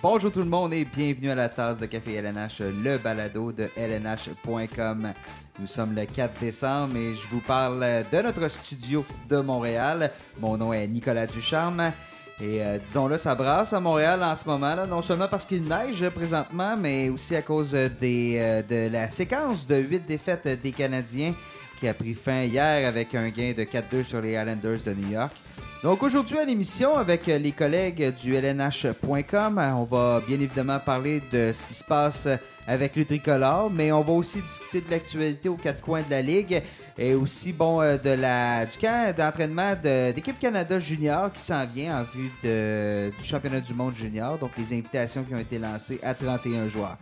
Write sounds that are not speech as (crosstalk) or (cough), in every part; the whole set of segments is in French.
Bonjour tout le monde et bienvenue à la tasse de café LNH, le balado de LNH.com. Nous sommes le 4 décembre et je vous parle de notre studio de Montréal. Mon nom est Nicolas Ducharme. Et euh, disons-le, ça brasse à Montréal en ce moment, là, non seulement parce qu'il neige présentement, mais aussi à cause des, euh, de la séquence de 8 défaites des Canadiens qui a pris fin hier avec un gain de 4-2 sur les Islanders de New York. Donc aujourd'hui à l'émission avec les collègues du LNH.com, on va bien évidemment parler de ce qui se passe avec le tricolore, mais on va aussi discuter de l'actualité aux quatre coins de la ligue et aussi bon euh, de la du camp d'entraînement d'équipe Canada Junior qui s'en vient en vue du championnat du monde junior, donc les invitations qui ont été lancées à 31 joueurs.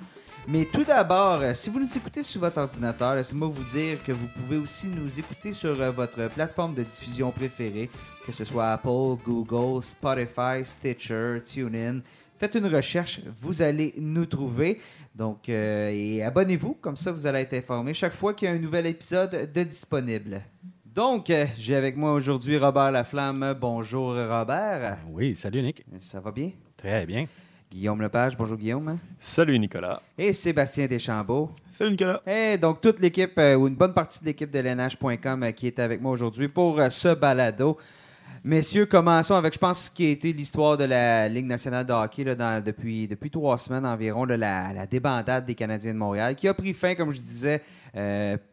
Mais tout d'abord, euh, si vous nous écoutez sur votre ordinateur, laissez-moi vous dire que vous pouvez aussi nous écouter sur euh, votre plateforme de diffusion préférée, que ce soit Apple, Google, Spotify, Stitcher, TuneIn. Faites une recherche, vous allez nous trouver. Donc, euh, et abonnez-vous, comme ça vous allez être informé chaque fois qu'il y a un nouvel épisode de disponible. Donc, j'ai avec moi aujourd'hui Robert Laflamme. Bonjour Robert. Oui, salut Nick. Ça va bien? Très bien. Guillaume Lepage. Bonjour Guillaume. Salut Nicolas. Et Sébastien Deschambault. Salut Nicolas. Et donc toute l'équipe, euh, ou une bonne partie de l'équipe de l'NH.com euh, qui est avec moi aujourd'hui pour euh, ce balado. Messieurs, commençons avec, je pense, ce qui a été l'histoire de la Ligue nationale de hockey depuis, depuis trois semaines environ, de la, débandade des Canadiens de Montréal, qui a pris fin, comme je disais,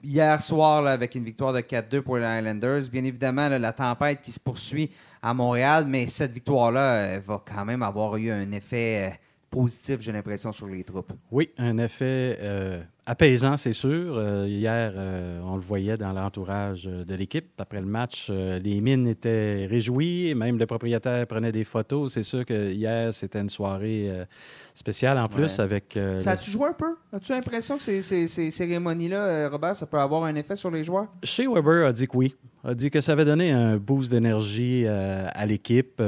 hier soir avec une victoire de 4-2 pour les Islanders. Bien évidemment, la tempête qui se poursuit à Montréal, mais cette victoire-là va quand même avoir eu un effet positif, j'ai l'impression, sur les troupes. Oui, un effet euh, apaisant, c'est sûr. Euh, hier, euh, on le voyait dans l'entourage de l'équipe. Après le match, les mines étaient réjouies, même le propriétaire prenait des photos. C'est sûr que hier, c'était une soirée spéciale en plus avec... ça a-tu joué un peu? As-tu l'impression que ces, ces, ces cérémonies-là, Robert, ça peut avoir un effet sur les joueurs? Chez Weber a dit que oui a dit que ça avait donné un boost d'énergie à l'équipe.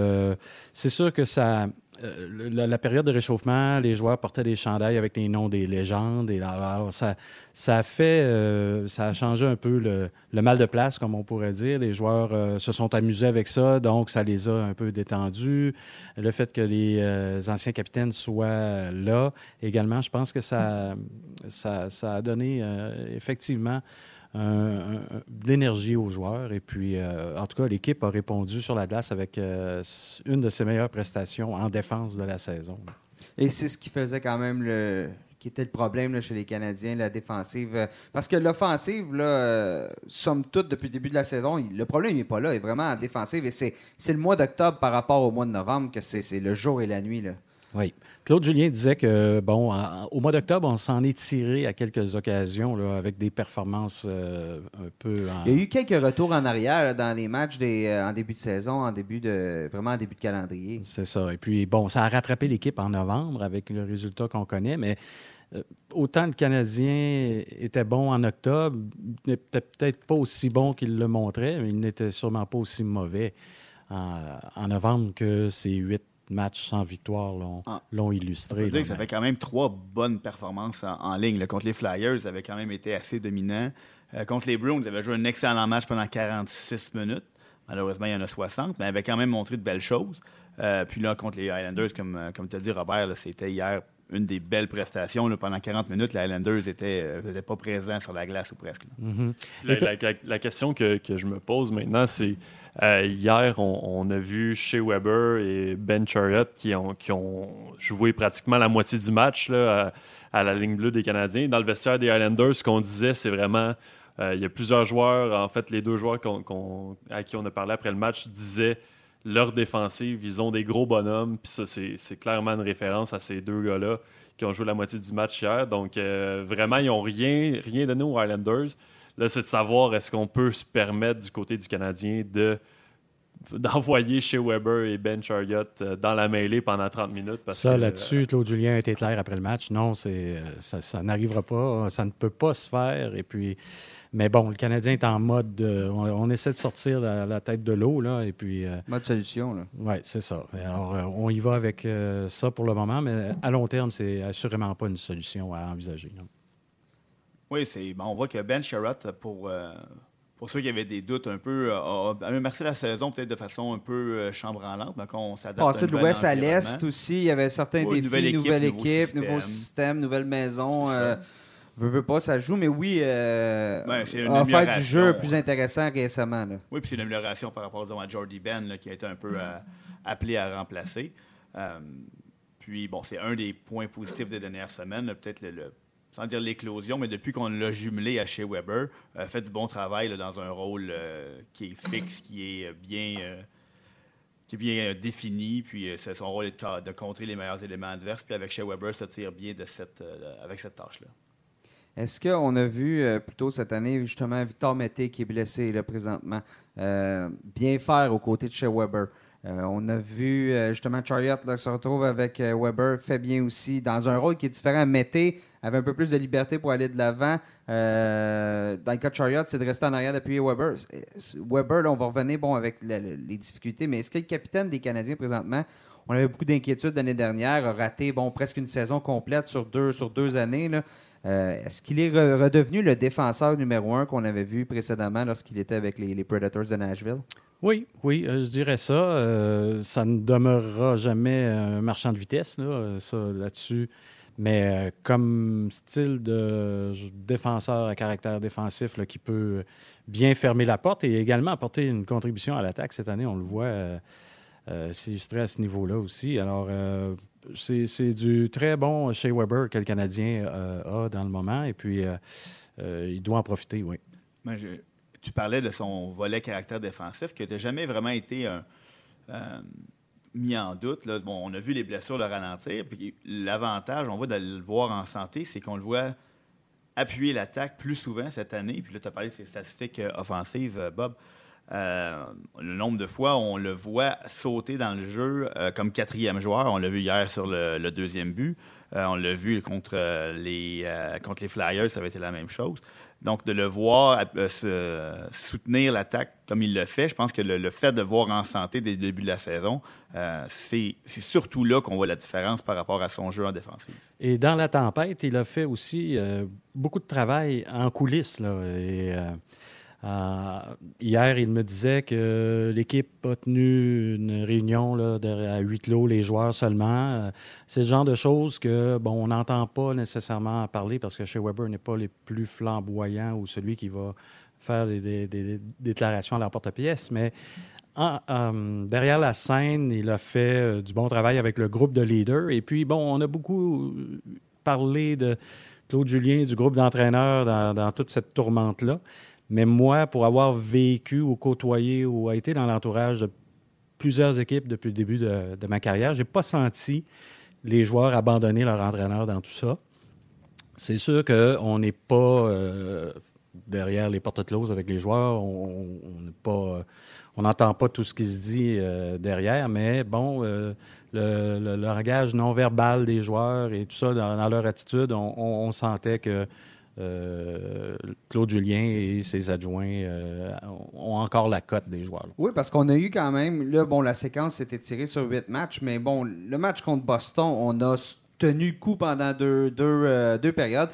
c'est sûr que ça, euh, la, période de réchauffement, les joueurs portaient des chandails avec les noms des légendes. Et alors, ça, ça a fait, euh, ça a changé un peu le, mal de place, comme on pourrait dire. Les joueurs euh, se sont amusés avec ça, donc ça les a un peu détendus. Le fait que les anciens capitaines soient là également, je pense que ça, ça, ça a donné effectivement de l'énergie aux joueurs. Et puis, euh, en tout cas, l'équipe a répondu sur la glace avec euh, une de ses meilleures prestations en défense de la saison. Et c'est ce qui faisait quand même le, qui était le problème chez les Canadiens, la défensive. Parce que l'offensive, là, euh, somme toute, depuis le début de la saison, le problème n'est pas là, il est vraiment en défensive. Et c'est le mois d'octobre par rapport au mois de novembre que c'est le jour et la nuit. Là. Oui. Claude Julien disait que, bon, au mois d'octobre, on s'en est tiré à quelques occasions là, avec des performances euh, un peu. Il y a eu quelques retours en arrière dans les matchs des, euh, en début de saison, en début de. vraiment en début de calendrier. C'est ça. Et puis, bon, ça a rattrapé l'équipe en novembre avec le résultat qu'on connaît, mais. Euh, autant le Canadien était bon en octobre, il n'était peut-être pas aussi bon qu'il le montrait, mais il n'était sûrement pas aussi mauvais en, en novembre que ces huit matchs sans victoire ah. l'ont illustré. Ça, ça fait quand même trois bonnes performances en, ligne. Contre les Flyers, ça avait quand même été assez dominant. Euh, contre les Bruins, ils avaient joué un excellent match pendant 46 minutes. Malheureusement, il y en a 60, mais avait quand même montré de belles choses. Euh, puis là, contre les Highlanders, comme, euh, comme tu as dit, Robert, c'était hier une des belles prestations. pendant 40 minutes, les Highlanders n'étaient pas présents sur la glace ou presque. Mm-hmm. la, question que, que, je me pose maintenant, c'est euh, hier, on, a vu chez Weber et Ben Chariot qui ont, qui ont joué pratiquement la moitié du match là, à, la ligne bleue des Canadiens. Dans le vestiaire des Islanders, ce qu'on disait, c'est vraiment. Euh, il y a plusieurs joueurs, en fait, les deux joueurs à qui on a parlé après le match disaient leur défensive, ils ont des gros bonhommes, puis ça, c'est clairement une référence à ces deux gars-là qui ont joué la moitié du match hier. Donc, euh, vraiment, ils n'ont rien, rien donné aux Islanders. Là, c'est de savoir est-ce qu'on peut se permettre du côté du Canadien de d'envoyer chez Weber et Ben Chariot euh, dans la mêlée pendant 30 minutes. ça, là-dessus, euh, Claude Julien a été clair après le match. Non, ça, ça n'arrivera pas. Ça ne peut pas se faire. Et puis, mais bon, le Canadien est en mode. on, essaie de sortir la, tête de l'eau, là. Et puis. mode solution, là. Oui, c'est ça. Alors, on y va avec ça pour le moment, mais à long terme, c'est assurément pas une solution à envisager. Oui, c'est bon, on voit que Ben Sherratt, pour, pour ceux qui avaient des doutes un peu, euh, a, a la saison peut-être de façon un peu euh, chambranlante, mais qu'on s'adapte à Passer de l'ouest à l'est aussi, il y avait certains Ouais, défis, nouvelle nouvelle équipe, équipe, nouveau nouveau système. système, nouvelle maison. Veux, veux pas, ça joue, mais oui, euh, Ben, a offert du jeu plus intéressant récemment. là. Oui, puis c'est une amélioration par rapport disons, à Jordy Ben, là, qui a été un peu euh, appelé à remplacer. Euh, puis, bon, c'est un des points positifs des dernières semaines, peut-être le, le- sans dire l'éclosion, mais depuis qu'on l'a jumelé à chez Weber, euh, fait du bon travail là, dans un rôle euh, qui est fixe, qui est bien, euh, qui est bien défini, puis c'est son rôle est de, de contrer les meilleurs éléments adverses, puis avec chez Weber, ça tire bien de cette, avec cette tâche-là. Est-ce qu'on a vu euh, plutôt cette année, justement, Victor Mété qui est blessé là, présentement, euh, bien faire aux côtés de chez Weber? Euh, on a vu euh, justement Chariot là, se retrouve avec Weber, fait bien aussi, dans un rôle qui est différent. Mété avait un peu plus de liberté pour aller de l'avant. Dans le cas de Chariot, c'est de rester en arrière d'appuyer Weber. Weber, là, on va revenir bon, avec le- le- les difficultés, mais est-ce que le capitaine des Canadiens présentement, on avait beaucoup d'inquiétudes l'année dernière, a raté bon, presque une saison complète sur deux, sur deux années. là. Euh, Est-ce qu'il est re- redevenu le défenseur numéro un qu'on avait vu précédemment lorsqu'il était avec les, Predators de Nashville? Oui, oui, euh, je dirais ça. Euh, ça ne demeurera jamais un marchand de vitesse, là, ça, là-dessus. Mais comme style de défenseur à caractère défensif qui peut bien fermer la porte et également apporter une contribution à l'attaque cette année, on le voit, illustré à ce niveau-là aussi. Alors, c'est du très bon chez Weber que le Canadien euh, a dans le moment et puis euh, euh, il doit en profiter, oui. Tu parlais de son volet caractère défensif qui n'a jamais vraiment été mis en doute. Bon, on a vu les blessures le ralentir. Puis l'avantage, on voit de le voir en santé, c'est qu'on le voit appuyer l'attaque plus souvent cette année. Puis là, tu as parlé de ses statistiques offensives, Bob. Euh, le nombre de fois, on le voit sauter dans le jeu euh, comme quatrième joueur. On l'a vu hier sur le, deuxième but. Euh, on l'a vu contre, les, contre les Flyers, ça avait été la même chose. Donc, de le voir soutenir l'attaque comme il le fait, je pense que le, fait de voir en santé dès le début de la saison, c'est surtout là qu'on voit la différence par rapport à son jeu en défensive. Et dans la tempête, il a fait aussi beaucoup de travail en coulisses. Là, euh, hier, il me disait que l'équipe a tenu une réunion là, à huis clos, les joueurs seulement. Euh, c'est le genre de choses que bon, on n'entend pas nécessairement parler parce que chez Weber n'est pas les plus flamboyants ou celui qui va faire des, déclarations à la porte-pièce, mais euh, derrière la scène, il a fait du bon travail avec le groupe de leaders. Et puis, bon, on a beaucoup parlé de Claude Julien, du groupe d'entraîneurs dans toute cette tourmente-là. Mais moi, pour avoir vécu ou côtoyé ou été dans l'entourage de plusieurs équipes depuis le début de, ma carrière, j'ai pas senti les joueurs abandonner leur entraîneur dans tout ça. C'est sûr qu'on n'est pas euh, derrière les portes closes avec les joueurs. On n'est pas, n'entend pas tout ce qui se dit euh, derrière, mais bon, euh, le, langage non verbal des joueurs et tout ça dans, leur attitude, on sentait que euh, Claude Julien et ses adjoints euh, ont encore la cote des joueurs. là. Oui, parce qu'on a eu quand même, là, bon, la séquence s'était tirée sur huit matchs, mais bon, le match contre Boston, on a tenu coup pendant deux, deux, euh, deux périodes.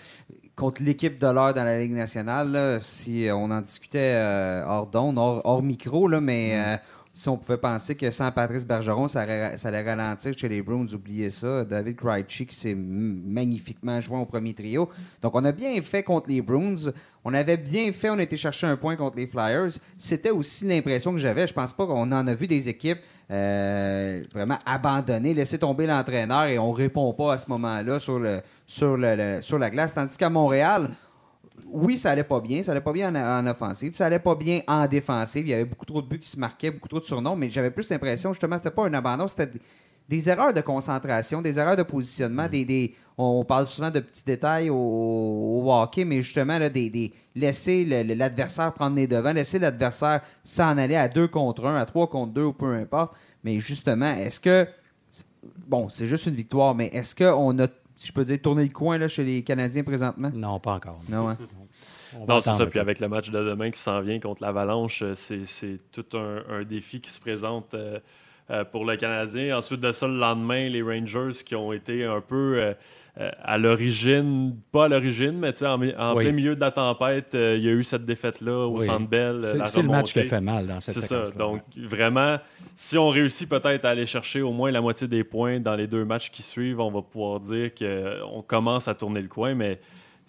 Contre l'équipe de l'heure dans la Ligue nationale, là, si on en discutait hors d'onde, hors, hors micro, là, mais euh, si on pouvait penser que sans Patrice Bergeron, ça, allait ralentir chez les Bruins, oubliez ça. David Krejci qui s'est magnifiquement joint au premier trio. Donc, on a bien fait contre les Bruins. On avait bien fait, on a été chercher un point contre les Flyers. C'était aussi l'impression que j'avais. Je pense pas qu'on en a vu des équipes euh, vraiment abandonner, laisser tomber l'entraîneur et on répond pas à ce moment-là sur la glace. Tandis qu'à Montréal, oui, ça allait pas bien. Ça allait pas bien en, en offensive. Ça allait pas bien en défensive. Il y avait beaucoup trop de buts qui se marquaient, beaucoup trop de surnoms, mais j'avais plus l'impression, justement, c'était pas un abandon, c'était des, des erreurs de concentration, des erreurs de positionnement, des, des- on parle souvent de petits détails au, au hockey, mais justement, là, des, des- laisser l'adversaire prendre les devants, laisser l'adversaire s'en aller à deux contre un, à trois contre deux, ou peu importe. Mais justement, est-ce que. Bon, c'est juste une victoire, mais est-ce qu'on a, si je peux dire, tourné le coin là, chez les Canadiens présentement? Non, pas encore. Non, hein? Non, c'est ça. Puis avec le match de demain qui s'en vient contre l'Avalanche, euh, c'est c'est tout un, un défi qui se présente euh, euh, pour le Canadien. Ensuite de ça, le lendemain, les Rangers qui ont été un peu euh, euh, à l'origine, pas à l'origine, mais en, en Oui. plein milieu de la tempête, il y a eu cette défaite-là au Oui. Centre Bell. C'est le match qui fait mal dans cette C'est ça. Donc, vraiment, si on réussit peut-être à aller chercher au moins la moitié des points dans les deux matchs qui suivent, on va pouvoir dire qu'on commence à tourner le coin. Mais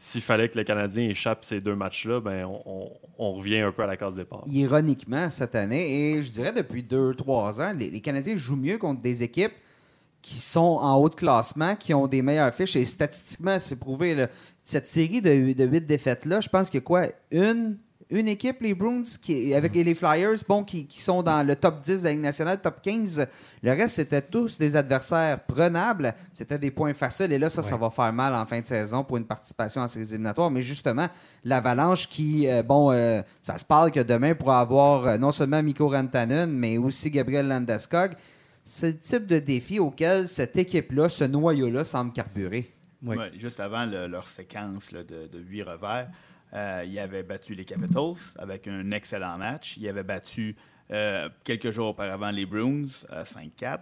s'il fallait que le Canadien échappe ces deux matchs-là, ben, on, revient un peu à la case départ. ironiquement, cette année, et je dirais depuis 2-3 ans, les, les Canadiens jouent mieux contre des équipes qui sont en haut de classement, qui ont des meilleures fiches. Et statistiquement, c'est prouvé. cette série de, de 8 défaites-là, je pense qu'il y a quoi? Une, une équipe, les Bruins, qui, avec les Flyers, bon, qui, qui sont dans le top 10 de la Ligue nationale, top 15. Le reste, c'était tous des adversaires prenables. C'était des points faciles. Et là, ça, ça va faire mal en fin de saison pour une participation en séries éliminatoires. Mais justement, l'Avalanche qui, euh, bon, euh, ça se parle que demain pourra avoir euh, non seulement Mikko Rantanen, mais aussi Gabriel Landeskog. C'est le type de défi auquel cette équipe-là, ce noyau-là, semble carburer. Oui. Ouais, juste avant le- leur séquence là, de, de huit revers, euh, il avait battu les Capitals avec un excellent match. Il avait battu euh, quelques jours auparavant les Bruins à 5-4.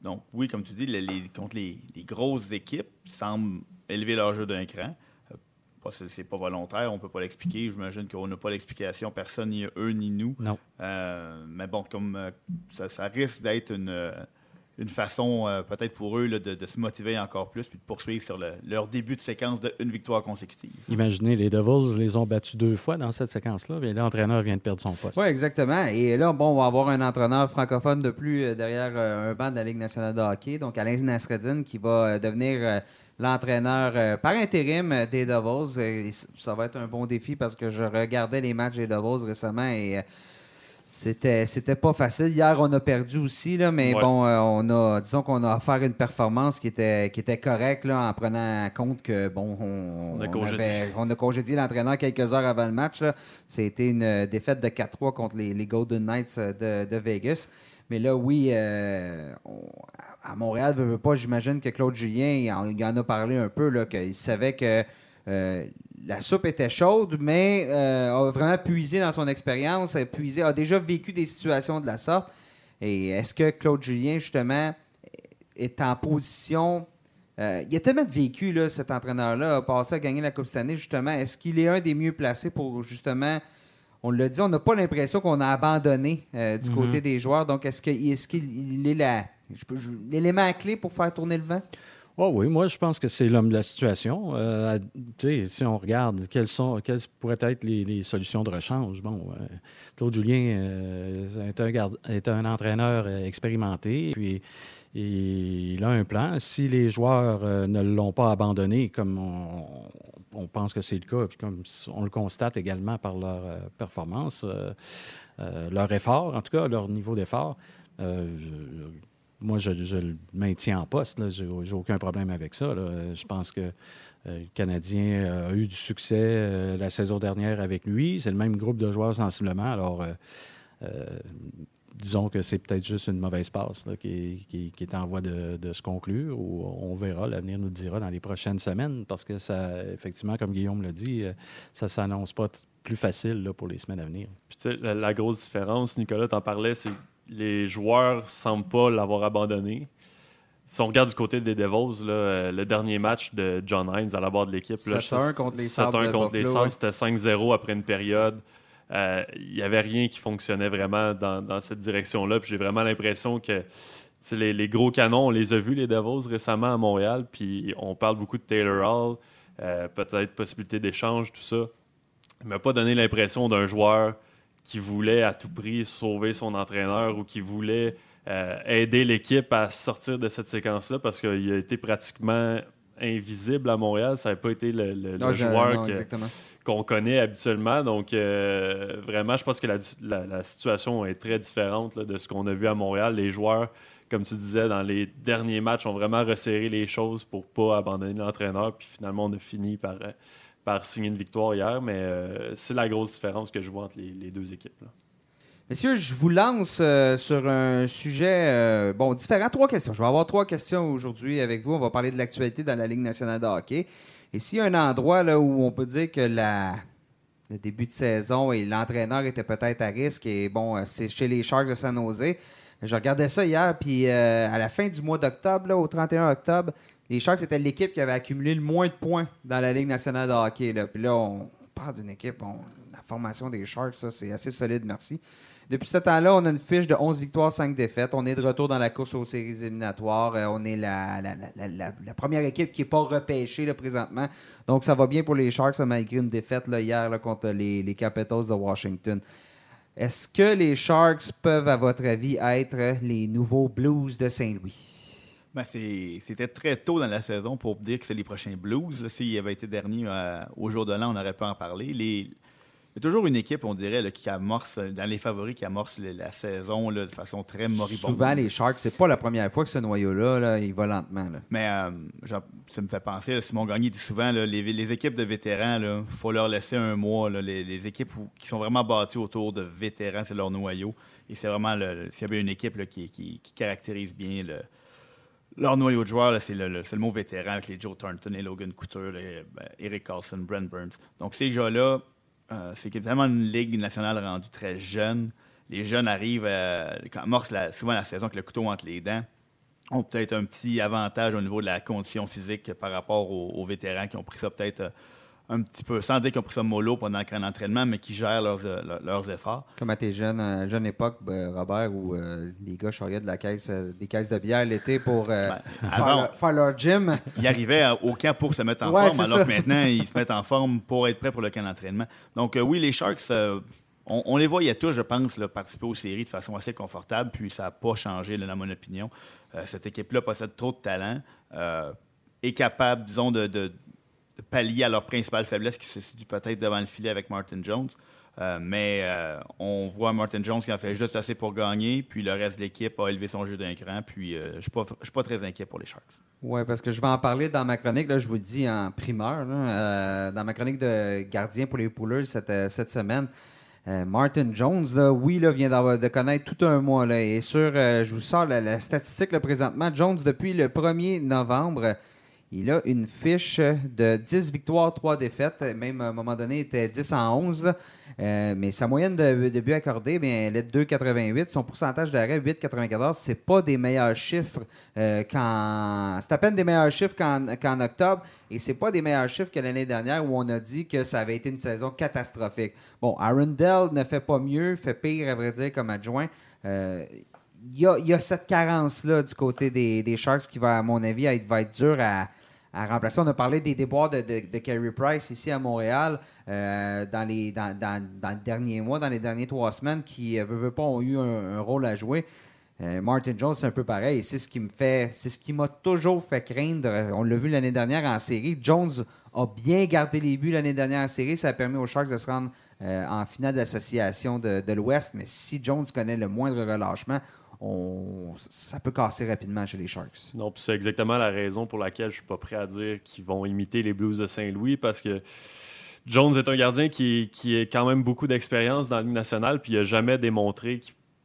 Donc, oui, comme tu dis, le- les- contre les, les grosses équipes, semblent élever leur jeu d'un cran. Euh, C'est pas volontaire, on peut pas l'expliquer. J'imagine qu'on n'a pas l'explication, personne, ni eux, ni nous. Non. Euh, mais bon, comme euh, ça, ça risque d'être une, euh, une façon euh, peut-être pour eux là, de, de se motiver encore plus puis de poursuivre sur le- leur début de séquence de une victoire consécutive. Imaginez, les Devils les ont battus deux fois dans cette séquence-là, et l'entraîneur vient de perdre son poste. Oui, exactement. Et là, bon, on va avoir un entraîneur francophone de plus euh, derrière euh, un banc de la Ligue nationale de hockey, donc Alain Nasreddin, qui va devenir euh, l'entraîneur par intérim des Devils. Et ça va être un bon défi parce que je regardais les matchs des Devils récemment et euh, c'était c'était pas facile. Hier, on a perdu aussi, là, mais Ouais. bon, euh, on a, disons qu'on a offert une performance qui était, qui était correcte là, en prenant en compte que, bon, on, On a on congédié. avait- on a congédié l'entraîneur quelques heures avant le match. là. C'était une euh, défaite de 4-3 contre les, les Golden Knights euh, de, de Vegas. Mais là, oui, euh, on- à Montréal, veut, veut pas, j'imagine que Claude Julien, il en, il en a parlé un peu, là, qu'il savait que euh, la soupe était chaude, mais euh, a vraiment puisé dans son expérience, a puisé, a déjà vécu des situations de la sorte. Et est-ce que Claude Julien, justement, est en position. euh, il a tellement de vécu, là, cet entraîneur-là, a passé à gagner la Coupe cette année, justement. Est-ce qu'il est un des mieux placés pour, justement. On l'a dit, on n'a pas l'impression qu'on a abandonné euh, du côté des joueurs. Donc, est-ce qu'il est, il est la- l'élément clé pour faire tourner le vent? Oh oui, moi je pense que c'est l'homme de la situation. Euh, si on regarde quelles sont quelles pourraient être les, solutions de rechange, bon, euh, Claude Julien euh, est, un est un entraîneur expérimenté, puis il a un plan. Si les joueurs ne l'ont pas abandonné, comme on, on pense que c'est le cas, puis comme on le constate également par leur performance, leur effort, en tout cas leur niveau d'effort, moi, je, je le maintiens en poste. J'ai j'ai aucun problème avec ça. Je pense que euh, le Canadien euh, a eu du succès euh, la saison dernière avec lui. C'est le même groupe de joueurs sensiblement. Alors, disons que c'est peut-être juste une mauvaise passe qui, est en voie de, se conclure. On verra, l'avenir nous le dira dans les prochaines semaines. Parce que ça, effectivement, comme Guillaume l'a dit, ça s'annonce pas plus facile pour les semaines à venir. Puis, la, la grosse différence, Nicolas t'en parlais, c'est les joueurs semblent pas l'avoir abandonné. Si on regarde du côté des Devils, là, le dernier match de John Hines à la barre de l'équipe, là, 7-1 contre les Sabres 7-1 de contre les Buffalo, Sabres, ouais. c'était 5-0 après une période. Euh, Il n'y avait rien qui fonctionnait vraiment dans, dans cette direction-là. J'ai vraiment l'impression que les gros canons, on les a vus, les Devils, récemment à Montréal. Puis on parle beaucoup de Taylor Hall, euh, peut-être possibilité d'échange, tout ça. Il m'a pas donné l'impression d'un joueur qui voulait à tout prix sauver son entraîneur ou qui voulait euh, aider l'équipe à sortir de cette séquence-là parce qu'il a été pratiquement invisible à Montréal. Ça n'a pas été le, Non, joueur qu'on connaît habituellement. Donc, euh, vraiment, je pense que la, la- la situation est très différente là, de ce qu'on a vu à Montréal. Les joueurs, comme tu disais, dans les derniers matchs, ont vraiment resserré les choses pour pas abandonner l'entraîneur. Puis finalement, on a fini par, euh, par signer une victoire hier. Mais euh, c'est la grosse différence que je vois entre les, deux équipes. Messieurs, je vous lance euh, sur un sujet euh, bon différent. Trois questions. Je vais avoir trois questions aujourd'hui avec vous. On va parler de l'actualité dans la Ligue nationale de hockey. Et s'il y a un endroit là, où on peut dire que la, de début de saison et l'entraîneur était peut-être à risque. Et bon, c'est chez les Sharks de San Jose. Je regardais ça hier, puis à la fin du mois d'octobre, au 31 octobre, les Sharks étaient l'équipe qui avait accumulé le moins de points dans la Ligue nationale de hockey. Là. Puis là, on parle d'une équipe, la formation des Sharks, ça, c'est assez solide, merci. Depuis ce temps-là, on a une fiche de 11 victoires, 5 défaites. On est de retour dans la course aux séries éliminatoires. Euh, on est la, première équipe qui n'est pas repêchée là, présentement. Donc, ça va bien pour les Sharks, malgré une défaite là, hier contre les, les Capitals de Washington. Est-ce que les Sharks peuvent, à votre avis, être les nouveaux Blues de Saint-Louis? Ben, c'était très tôt dans la saison pour dire que c'est les prochains Blues. S'il avait été dernier euh, au jour de l'an, on aurait pu en parler. Les, il y a toujours une équipe, on dirait, qui amorce, dans les favoris, qui amorce la saison de façon très moribonde. Souvent, les Sharks, c'est pas la première fois que ce noyau-là, il va lentement. Mais euh, ça me fait penser, Simon Gagné dit souvent, les, équipes de vétérans, il faut leur laisser un mois. les, équipes qui sont vraiment bâties autour de vétérans, c'est leur noyau. Et c'est vraiment, s'il y avait une équipe qui, caractérise bien leur noyau de joueurs, c'est le, mot vétéran avec les Joe Thornton et Logan Couture, ben, Eric Carlson, Brent Burns. Donc ces gars-là, euh, c'est évidemment une ligue nationale rendue très jeune. Les jeunes arrivent, à, amorcent souvent la saison avec le couteau entre les dents, ont peut-être un petit avantage au niveau de la condition physique par rapport aux vétérans qui ont pris ça peut-être euh, un petit peu, sans dire qu'ils ont pris ça mollo pendant un entraînement, mais qui gèrent leurs, euh, leurs efforts. Comme à tes jeunes, euh, jeune époque, ben, Robert, où euh, les gars charriaient de la caisse, des caisses de bière l'été pour ben, (laughs) faire, leur gym. (laughs) Ils arrivaient au camp pour se mettre en forme, alors que maintenant, ils se (laughs) mettent en forme pour être prêts pour le camp d'entraînement. Donc, oui, les Sharks, on, les voyait tous, je pense, participer aux séries de façon assez confortable, puis ça n'a pas changé, dans mon opinion. cette équipe-là possède trop de talent, est capable, disons, de pallier à leur principale faiblesse qui se situe peut-être devant le filet avec Martin Jones. Euh, mais euh, on voit Martin Jones qui en fait juste assez pour gagner, puis le reste de l'équipe a élevé son jeu d'un cran, puis euh, je ne suis, pas très inquiet pour les Sharks. Oui, parce que je vais en parler dans ma chronique, là, je vous le dis en primeur, dans ma chronique de gardien pour les Poolers cette, cette semaine. Martin Jones, là, oui, là, vient de connaître tout un mois. Là, et sur, je vous sors la, statistique là, présentement. Jones, depuis le 1er novembre, il a une fiche de 10 victoires, 3 défaites. Même à un moment donné, il était 10 en 11. Euh, mais sa moyenne de, de buts accordés, bien, elle est de 2,88. Son pourcentage d'arrêt, 8,94. C'est pas des meilleurs chiffres euh. C'est à peine des meilleurs chiffres qu'en, octobre. Et c'est pas des meilleurs chiffres que l'année dernière où on a dit que ça avait été une saison catastrophique. Bon, Arundel ne fait pas mieux, fait pire, à vrai dire, comme adjoint. Euh, il y, a, cette carence-là du côté des, Sharks qui va, à mon avis, être, va être dur à, à remplacer. On a parlé des déboires de, de, Carey Price ici à Montréal euh, dans, les, dans, mois, dans les dernières trois semaines, qui, euh, veut, veut pas, ont eu un, rôle à jouer. Euh, Martin Jones, c'est un peu pareil. C'est ce qui me fait, c'est ce qui m'a toujours fait craindre. On l'a vu l'année dernière en série. Jones a bien gardé les buts l'année dernière en série. Ça a permis aux Sharks de se rendre en finale d'association de, de l'Ouest. Mais si Jones connaît le moindre relâchement, ça peut casser rapidement chez les Sharks. Non, puis c'est exactement la raison pour laquelle je suis pas prêt à dire qu'ils vont imiter les Blues de Saint-Louis parce que Jones est un gardien qui, a quand même beaucoup d'expérience dans la Ligue nationale, puis il n'a jamais démontré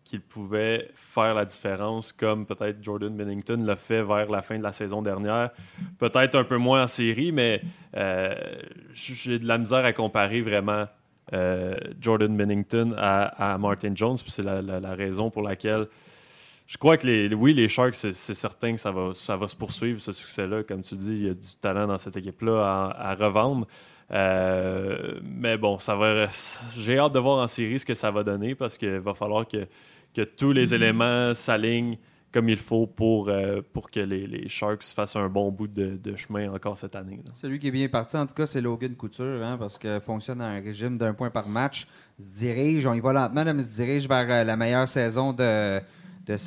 qu'il pouvait faire la différence comme peut-être Jordan Bennington l'a fait vers la fin de la saison dernière. Peut-être un peu moins en série, mais euh, j'ai de la misère à comparer vraiment euh, Jordan Bennington à, Martin Jones. c'est la, raison pour laquelle je crois que les, oui, les Sharks, c'est certain que ça va, ça va se poursuivre, ce succès-là. Comme tu dis, il y a du talent dans cette équipe-là à, revendre. Euh, mais bon, ça va. J'ai hâte de voir en série ce que ça va donner parce qu'il va falloir que, que tous les éléments s'alignent comme il faut pour, euh, pour que les, les, Sharks fassent un bon bout de, de chemin encore cette année. Celui qui est bien parti, en tout cas, c'est Logan Couture, hein, parce qu'il fonctionne à un régime d'un point par match. Il se dirige, on y va lentement, mais il se dirige vers euh, la meilleure saison de, de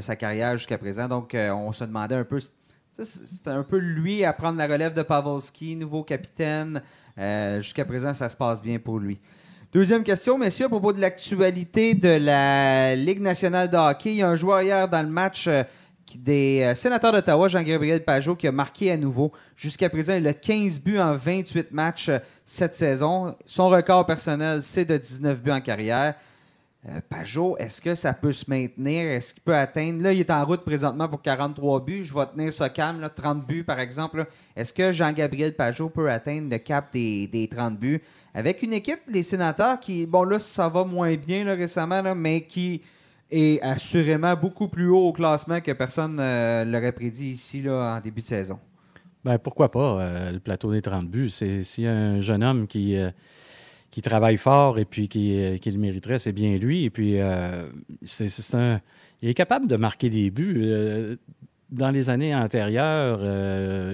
sa, carrière jusqu'à présent. Donc, euh, on se demandait un peu. C'était un peu lui à prendre la relève de Pavelski, nouveau capitaine. Euh, jusqu'à présent, ça se passe bien pour lui. Deuxième question, messieurs, à propos de l'actualité de la Ligue nationale de hockey. Il y a un joueur hier dans le match euh, des sénateurs d'Ottawa, Jean-Gabriel Pajot, qui a marqué à nouveau. Jusqu'à présent, il a 15 buts en 28 matchs cette saison. Son record personnel, c'est de 19 buts en carrière. Euh, Pajot, est-ce que ça peut se maintenir? Est-ce qu'il peut atteindre? Là, il est en route présentement pour 43 buts. Je vais tenir ça calme, là, 30 buts par exemple. Est-ce que Jean-Gabriel Pajot peut atteindre le cap des, des 30 buts? Avec une équipe, les sénateurs, qui, bon là, ça va moins bien récemment, mais qui est assurément beaucoup plus haut au classement que personne ne l'aurait prédit ici là, en début de saison. Ben, pourquoi pas, euh, le plateau des 30 buts? C'est, a un jeune homme qui, euh, qui travaille fort et puis qui, euh, qui le mériterait, c'est bien lui. Et puis, euh, c'est, un, il est capable de marquer des buts. Euh, dans les années antérieures,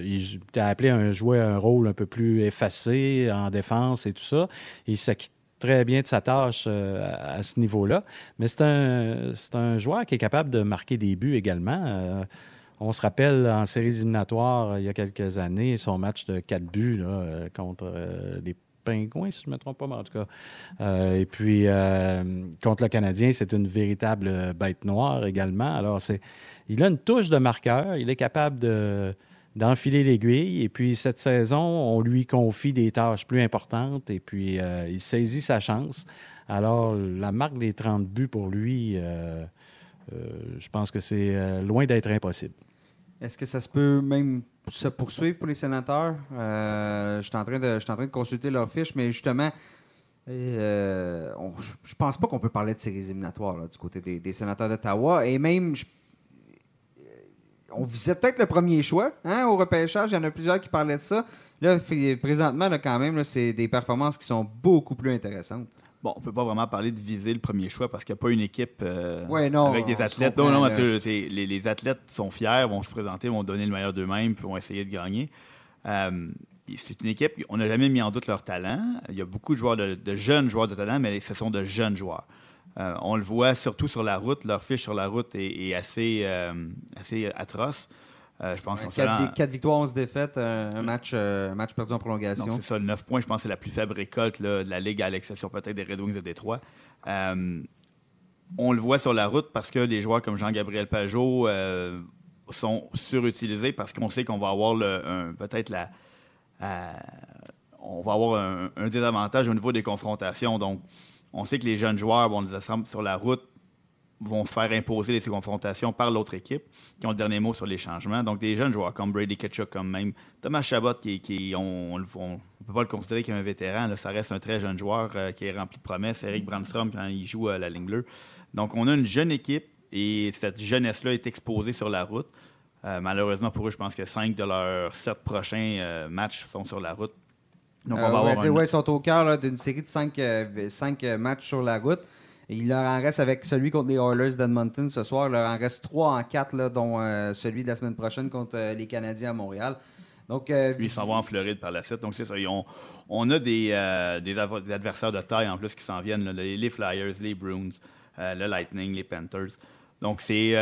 il était appelé à jouer un rôle un peu plus effacé en défense et tout ça. Il s'acquitte très bien de sa tâche à, ce niveau-là. Mais c'est un, un joueur qui est capable de marquer des buts également. On se rappelle en séries éliminatoires, il y a quelques années, son match de 4 buts contre les Pingouins, si je ne me trompe pas, mais en tout cas. Euh, et puis, euh, contre le Canadien, c'est une véritable bête noire également. Alors, c'est, il a une touche de marqueur. Il est capable de, d'enfiler l'aiguille. Et puis, cette saison, on lui confie des tâches plus importantes. Et puis, euh, il saisit sa chance. Alors, la marque des 30 buts pour lui, je pense que c'est loin d'être impossible. Est-ce que ça se peut même se poursuivre pour les sénateurs? Euh, je, suis en train de, je suis en train de consulter leur fiche, mais justement, euh, on- je pense pas qu'on peut parler de séries éliminatoires du côté des, sénateurs d'Ottawa. Et même, on visait peut-être le premier choix hein, au repêchage. Il y en a plusieurs qui parlaient de ça. Là, présentement, là, quand même, c'est des performances qui sont beaucoup plus intéressantes. Bon, on peut pas vraiment parler de viser le premier choix parce qu'il n'y a pas une équipe euh, Ouais, non, avec des athlètes. Non, non, c'est- les, les athlètes sont fiers, vont se présenter, vont donner le meilleur d'eux-mêmes, puis vont essayer de gagner. Euh, c'est une équipe, on n'a jamais mis en doute leur talent. Il y a beaucoup de joueurs, de, de jeunes joueurs de talent, mais ce sont de jeunes joueurs. Euh, on le voit surtout sur la route. Leur fiche sur la route est, est assez, assez atroce. Euh, je pense qu'on 4, victoires, 11 défaites, un, un match, euh, match perdu en prolongation. c'est ça, le 9 points, je pense que c'est la plus faible récolte là, de la Ligue, à l'exception peut-être des Red Wings de Détroit. Euh, on le voit sur la route parce que des joueurs comme Jean-Gabriel Pajot euh, sont surutilisés parce qu'on sait qu'on va avoir peut-être la. euh, on va avoir un, un désavantage au niveau des confrontations. Donc, on sait que les jeunes joueurs, bon, on les assemble sur la route, vont faire imposer ces confrontations par l'autre équipe, qui ont le dernier mot sur les changements. Donc, des jeunes joueurs comme Brady Ketchuk, comme même Thomas Chabot, qui, qui on ne peut pas le considérer comme un vétéran, là, ça reste un très jeune joueur euh, qui est rempli de promesses. Eric Brandstrom, quand il joue à la ligne bleue. Donc, on a une jeune équipe et cette jeunesse-là est exposée sur la route. Euh, malheureusement pour eux, je pense que cinq de leurs sept prochains euh, matchs sont sur la route. Donc, on va avoir dire, un- ouais, ils sont au cœur d'une série de 5 matchs sur la route. Il leur en reste avec celui contre les Oilers d'Edmonton ce soir. Il leur en reste 3 en 4, dont euh, celui de la semaine prochaine contre euh, les Canadiens à Montréal. Donc, euh, Lui, il s'en va en Floride par la suite. Donc, c'est ça. On a des, euh, des, adversaires de taille en plus qui s'en viennent. là. les, Flyers, les Bruins, le Lightning, les Panthers. Donc, c'est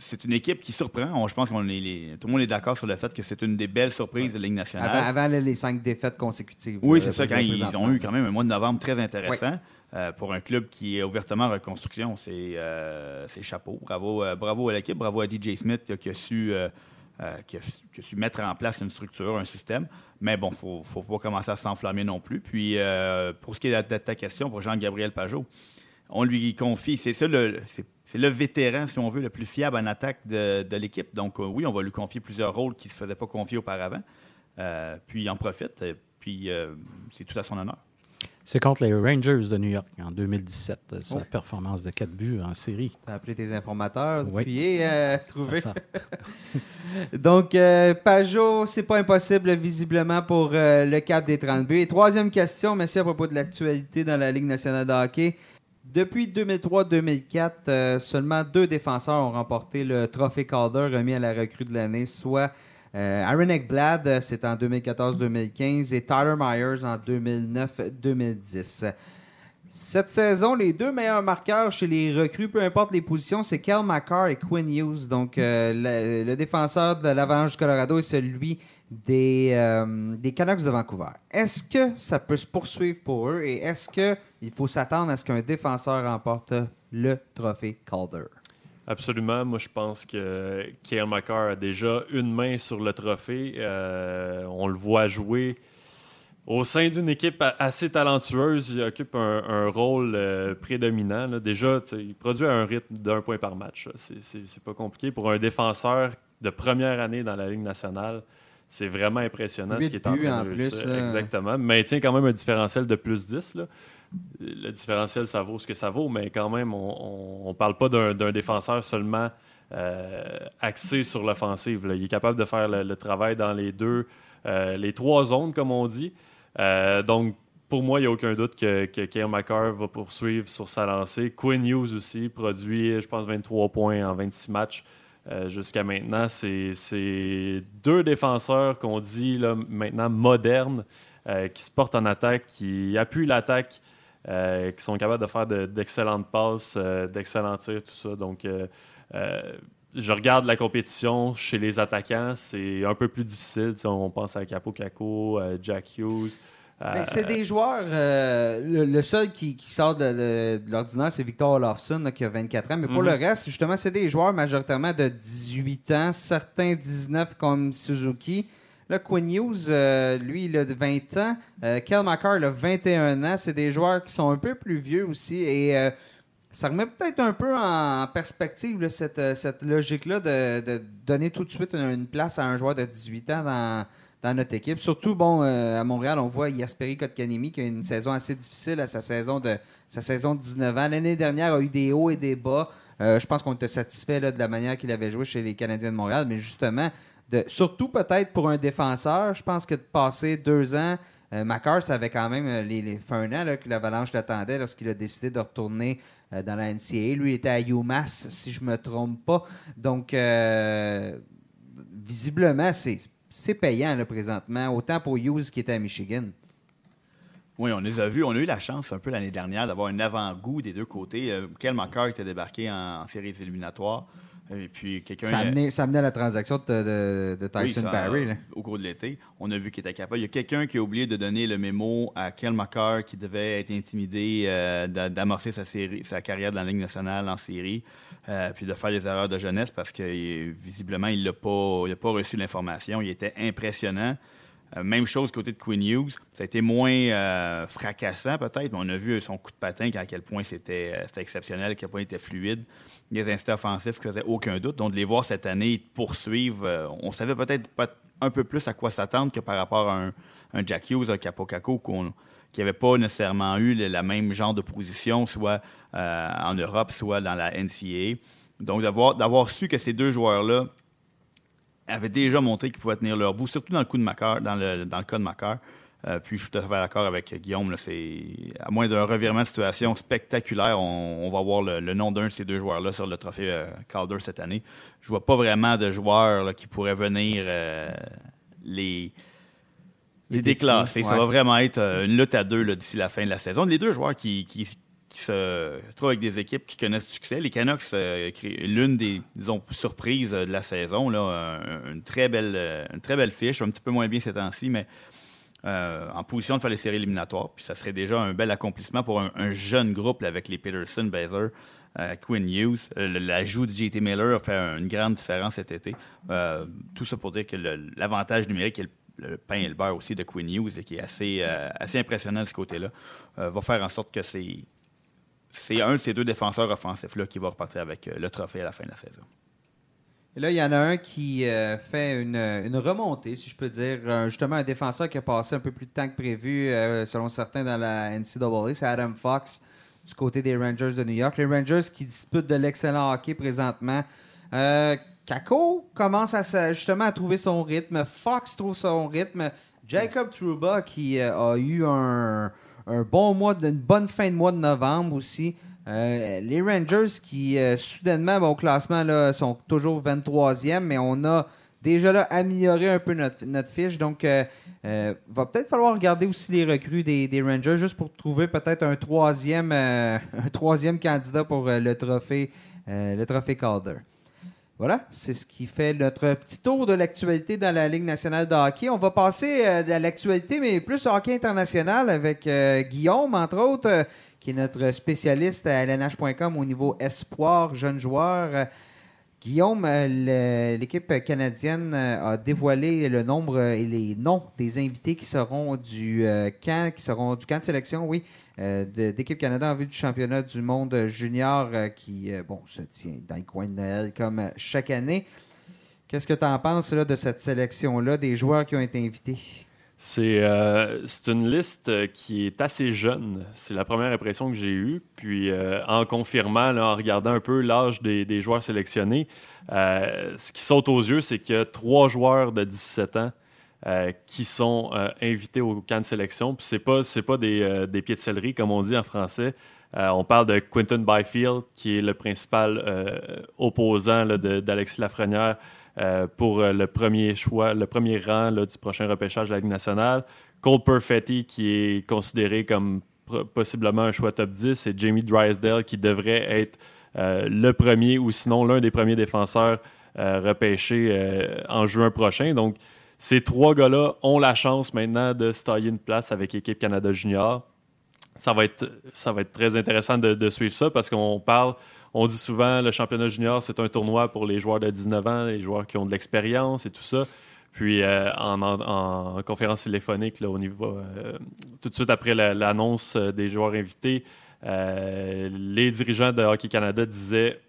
c'est une équipe qui surprend. On- je pense qu'on est les- tout le monde est d'accord sur le fait que c'est une des belles surprises de la Ligue nationale. avant, avant les 5 défaites consécutives. Oui, c'est ça. Quand ils ont eu quand même un mois de novembre très intéressant euh, pour un club qui est ouvertement en reconstruction, c'est euh, chapeau. Bravo, euh, bravo à l'équipe, bravo à DJ Smith qui a su mettre en place une structure, un système. Mais bon, il ne faut pas commencer à s'enflammer non plus. Puis pour ce qui est de ta question, pour Jean-Gabriel Pajot, on lui confie, c'est ça le, c'est, le vétéran, si on veut, le plus fiable en attaque de, de l'équipe. Donc oui, on va lui confier plusieurs rôles qu'il ne se faisait pas confier auparavant. Puis il en profite. Puis c'est tout à son honneur. C'est contre les Rangers de New York en 2017, euh, sa Oh. performance de 4 buts en série. T'as appelé tes informateurs, Oui. euh, C'est trouvé. ça. (laughs) Donc, euh, Pajot, c'est pas impossible, visiblement, pour euh, le cap des 30 buts. Et troisième question, messieurs, à propos de l'actualité dans la Ligue nationale de hockey. Depuis 2003-2004, euh, seulement deux défenseurs ont remporté le trophée Calder remis à la recrue de l'année, soit Aaron Ekblad, euh, c'est en 2014-2015, et Tyler Myers en 2009-2010. Cette saison, les deux meilleurs marqueurs chez les recrues, peu importe les positions, c'est Kel McCarr et Quinn Hughes. Donc, euh, le, défenseur de l'Avalanche du Colorado est celui des, euh, des Canucks de Vancouver. Est-ce que ça peut se poursuivre pour eux et est-ce qu'il faut s'attendre à ce qu'un défenseur remporte le trophée Calder? Absolument. Moi, je pense que Kyle McCarr a déjà une main sur le trophée. Euh, on le voit jouer. au sein d'une équipe assez talentueuse, il occupe un, rôle euh, prédominant. Déjà, il produit un rythme d'un point par match. C'est pas compliqué. Pour un défenseur de première année dans la Ligue nationale, c'est vraiment impressionnant ce qui est en train de plus, Exactement. Maintient quand même un différentiel de plus 10. Le différentiel, ça vaut ce que ça vaut, mais quand même, on ne parle pas d'un défenseur seulement euh, axé sur l'offensive. Il est capable de faire le, travail dans les deux, euh, les trois zones, comme on dit. Euh, donc, pour moi, il n'y a aucun doute que, que Kyle va poursuivre sur sa lancée. Quinn Hughes aussi produit, je pense, 23 points en 26 matchs jusqu'à maintenant. C'est deux défenseurs qu'on dit là, maintenant modernes, qui se portent en attaque, qui appuient l'attaque, qui sont capables de faire d'excellentes passes, d'excellents tirs, tout ça. Donc, je regarde la compétition chez les attaquants, c'est un peu plus difficile. on pense à Capo Caco, Jack Hughes. Ben, c'est des joueurs. Euh, le, seul qui, sort de, l'ordinaire, c'est Victor Olofsson, qui a 24 ans. Mais pour mhm. le reste, justement, c'est des joueurs majoritairement de 18 ans, certains 19 comme Suzuki. Là, Quinn Hughes, euh, lui, il a 20 ans. Euh, Kel McCarr, il a 21 ans. C'est des joueurs qui sont un peu plus vieux aussi. Et euh, ça remet peut-être un peu en perspective cette, logique-là de, donner tout de suite une, place à un joueur de 18 ans dans, notre équipe. Surtout, bon, euh, à Montréal, on voit Yasperi Kotkanimi qui a une saison assez difficile à sa saison de sa saison de 19 ans. L'année dernière a eu des hauts et des bas. Euh, je pense qu'on était satisfait de la manière qu'il avait joué chez les Canadiens de Montréal, mais justement, surtout peut-être pour un défenseur, je pense que de passer deux ans, euh, ça avait quand même euh, les, fait un an que l'Avalanche l'attendait lorsqu'il a décidé de retourner dans la NCAA. Lui était à UMass, si je me trompe pas. Donc, visiblement, c'est payant présentement, autant pour Hughes qui était à Michigan. Oui, on les a vus. On a eu la chance un peu l'année dernière d'avoir un avant-goût des deux côtés. Euh, Kel était débarqué en, séries éliminatoires. Et puis quelqu'un. Ça amenait, ça amenait la transaction de, Tyson Barry. Au cours de l'été, on a vu qu'il était capable. Il y a quelqu'un qui a oublié de donner le mémo à Kel McCarr qui devait être intimidé euh, d'amorcer sa, série, sa carrière dans la Ligue nationale en série. Euh, puis de faire des erreurs de jeunesse parce que visiblement, il n'a pas, pas reçu l'information. Il était impressionnant. Euh, même chose côté de Quinn Hughes. Ça a été moins euh, fracassant peut-être, mais on a vu son coup de patin, à quel point c'était exceptionnel, à quel point il était fluide. Les instants offensifs ne faisaient aucun doute. Donc de les voir cette année poursuivre, on savait peut-être un peu plus à quoi s'attendre que par rapport à un, Jack Hughes, un Capo Caco, qu'on qui n'avaient pas nécessairement eu le, même genre de position, soit euh, en Europe, soit dans la NCAA. Donc, d'avoir su que ces deux joueurs-là avaient déjà montré qu'ils pouvaient tenir leur bout, surtout dans le, coup de dans le, dans le cas de Macar. Euh, puis je suis tout à fait d'accord avec Guillaume. C'est à moins d'un revirement de situation spectaculaire, on, va voir le, nom d'un de ces deux joueurs-là sur le trophée euh, Calder cette année. Je vois pas vraiment de joueurs qui pourraient venir les les déclasser. Ça va vraiment être euh, une lutte à deux d'ici la fin de la saison. Les deux joueurs qui, se trouvent avec des équipes qui connaissent du succès. Les Canucks, euh, l'une des disons, surprises euh, de la saison. Là, une, très belle, une très belle fiche, un petit peu moins bien ces temps-ci, mais en position de faire les séries éliminatoires. Puis ça serait déjà un bel accomplissement pour un, jeune groupe avec les Peterson, Bazer, Quinn Hughes. L'ajout de JT Miller a fait une grande différence cet été. tout ça pour dire que l'avantage numérique est le pain et le beurre aussi de Quinn Hughes, qui est assez, euh, assez impressionnant de ce côté-là, euh, va faire en sorte que c'est, c'est un de ces deux défenseurs offensifs-là qui va repartir avec euh, le trophée à la fin de la saison. Là, il y en a un qui fait une, remontée, si je peux dire. justement, un défenseur qui a passé un peu plus de temps que prévu, selon certains, dans la NCAA. C'est Adam Fox du côté des Rangers de New York. Les Rangers qui disputent de l'excellent hockey présentement. Kako commence à, justement à trouver son rythme. Fox trouve son rythme. Jacob Trouba qui euh, a eu un, bon mois, une bonne fin de mois de novembre aussi. Euh, les Rangers qui euh, soudainement au classement là, sont toujours 23e, mais on a déjà là amélioré un peu notre, fiche. Donc va peut-être falloir regarder aussi les recrues des, des Rangers juste pour trouver peut-être un troisième, (laughs) un troisième candidat pour le trophée, le trophée Calder. Voilà, c'est ce qui fait notre petit tour de l'actualité dans la Ligue nationale de hockey. On va passer euh, à l'actualité, mais plus hockey international avec euh, Guillaume, entre autres, euh, qui est notre spécialiste à LNH.com au niveau espoir, jeunes joueurs. Guillaume, euh, l'équipe canadienne euh, a dévoilé le nombre et les noms des invités qui seront du camp, qui seront du camp de sélection, oui, d'équipe Canada en vue du championnat du monde junior qui, bon, se tient dans le coin de Noël comme chaque année. Qu'est-ce que tu en penses de cette sélection-là, des joueurs qui ont été invités? C'est euh, une liste qui est assez jeune. C'est la première impression que j'ai eue. Puis euh, en confirmant, en regardant un peu l'âge des, joueurs sélectionnés, euh, ce qui saute aux yeux, c'est qu'il y a trois joueurs de 17 ans qui sont invités au camp de sélection. Puis c'est pas, pas des, des, comme on dit en français. on parle de Quinton Byfield, qui est le principal opposant d'Alexis Lafrenière euh, pour euh, le premier choix, le premier rang du prochain repêchage de la Ligue nationale. Cole Perfetti, qui est considéré comme possiblement un choix top 10, et Jamie Drysdale, qui devrait être euh, le premier ou sinon l'un des premiers défenseurs repêchés en juin prochain. Donc, ces trois gars-là ont la chance maintenant de se tailler une place avec l'équipe Canada Junior. Ça va être, ça va être très intéressant de, de suivre ça parce qu'on parle on dit souvent le championnat junior, c'est un tournoi pour les joueurs de 19 ans, les joueurs qui ont de l'expérience et tout ça. Puis euh, en, conférence téléphonique, euh, tout de suite après l'annonce euh, des joueurs invités, les dirigeants de Hockey Canada disaient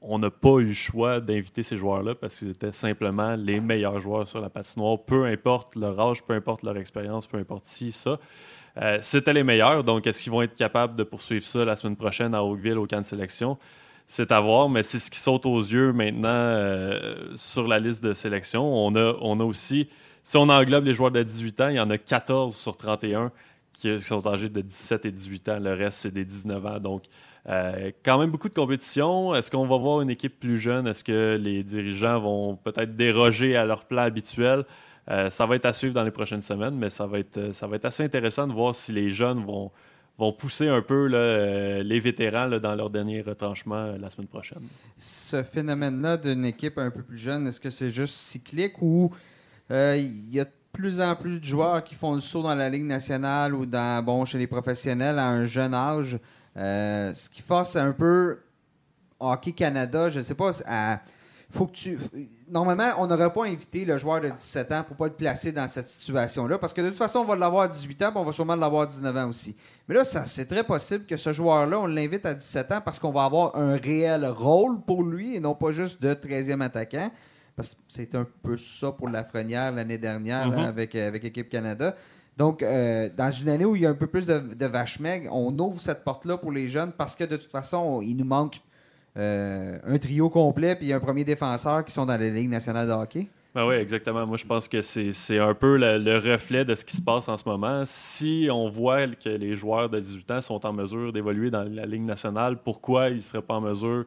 on n'a pas eu le choix d'inviter ces joueurs-là parce qu'ils étaient simplement les meilleurs joueurs sur la patinoire, peu importe leur âge, peu importe leur expérience, peu importe si ça. C'était les meilleurs, donc est-ce qu'ils vont être capables de poursuivre ça la semaine prochaine à Oakville au camp de sélection? C'est à voir, mais c'est ce qui saute aux yeux maintenant euh, sur la liste de sélection. On a, on a aussi, si on englobe les joueurs de 18 ans, il y en a 14 sur 31 qui sont âgés de 17 et 18 ans. Le reste, c'est des 19 ans. Donc, euh, quand même beaucoup de compétition. Est-ce qu'on va voir une équipe plus jeune? Est-ce que les dirigeants vont peut-être déroger à leur plan habituel? Euh, ça va être à suivre dans les prochaines semaines, mais ça va être, ça va être assez intéressant de voir si les jeunes vont, vont pousser un peu euh, les vétérans dans leur dernier retranchement euh, la semaine prochaine. Ce phénomène-là d'une équipe un peu plus jeune, est-ce que c'est juste cyclique ou euh, il y a de plus en plus de joueurs qui font le saut dans la Ligue nationale ou dans, bon, chez les professionnels à un jeune âge? ce qui force un peu Hockey Canada, je ne sais pas, à faut que tu. Normalement, on n'aurait pas invité le joueur de 17 ans pour pas le placer dans cette situation-là, parce que de toute façon, on va l'avoir à 18 ans, puis on va sûrement l'avoir à 19 ans aussi. Mais là, c'est très possible que ce joueur-là, on l'invite à 17 ans parce qu'on va avoir un réel rôle pour lui et non pas juste de 13e attaquant. Parce que c'est un peu ça pour la Lafrenière l'année dernière mm-hmm. avec, euh, avec Équipe Canada. Donc, euh, dans une année où il y a un peu plus de, de vache on ouvre cette porte-là pour les jeunes parce que de toute façon, il nous manque euh, un trio complet puis un premier défenseur qui sont dans la Ligue nationale de hockey? Ben oui, exactement. Moi, je pense que c'est un peu le, reflet de ce qui se passe en ce moment. Si on voit que les joueurs de 18 ans sont en mesure d'évoluer dans la Ligue nationale, pourquoi ils ne seraient pas en mesure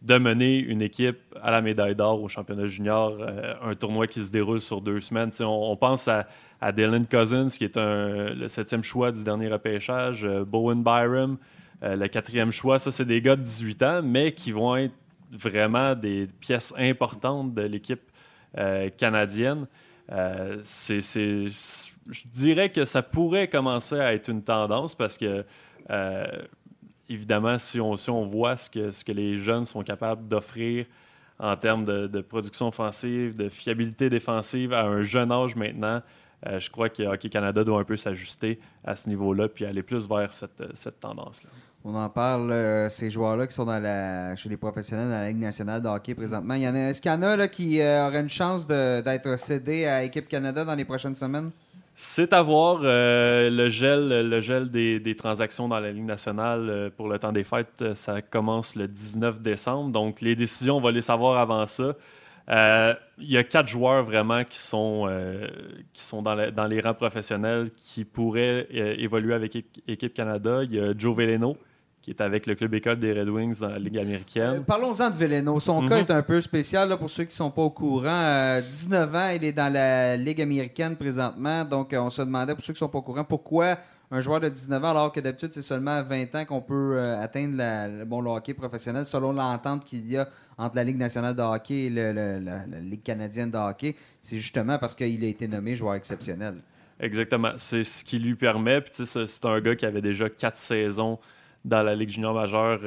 de mener une équipe à la médaille d'or au championnat junior, euh, un tournoi qui se déroule sur deux semaines? On, pense à, Dylan Cousins, qui est le septième choix du dernier repêchage, euh, Bowen Byram, euh, le quatrième choix, ça, c'est des gars de 18 ans, mais qui vont être vraiment des pièces importantes de l'équipe euh, canadienne. Euh, je dirais que ça pourrait commencer à être une tendance parce que, évidemment, si on, voit ce que, ce que les jeunes sont capables d'offrir en termes de, production offensive, de fiabilité défensive à un jeune âge maintenant, je crois que Hockey Canada doit un peu s'ajuster à ce niveau-là puis aller plus vers cette, cette tendance-là. On en parle, euh, ces joueurs-là qui sont dans la, chez les professionnels dans la Ligue nationale de hockey présentement. Est-ce qu'il y en a là, qui euh, auraient une chance d'être cédés à Équipe Canada dans les prochaines semaines? C'est à voir euh, le gel, le gel des, transactions dans la Ligue nationale pour le temps des fêtes. Ça commence le 19 décembre. Donc, les décisions, on va les savoir avant ça. Il y a quatre joueurs vraiment qui sont, qui sont dans, dans, les rangs professionnels qui pourraient évoluer avec Équipe Canada. Il y a Joe Veleno, qui est avec le club école des Red Wings dans la Ligue américaine. Euh, parlons-en de Veleno. Son cas mhm. est un peu spécial pour ceux qui ne sont pas au courant. 19 euh, ans, il est dans la Ligue américaine présentement. Donc, euh, on se demandait, pour ceux qui ne sont pas au courant, pourquoi un joueur de 19 ans, alors que d'habitude, c'est seulement à 20 ans qu'on peut atteindre le, bon, hockey professionnel, selon l'entente qu'il y a entre la Ligue nationale de hockey et la, Ligue canadienne de hockey. C'est justement parce qu'il a été nommé joueur exceptionnel. Exactement. C'est ce qui lui permet. Puis, c'est un gars qui avait déjà quatre saisons dans la Ligue junior majeure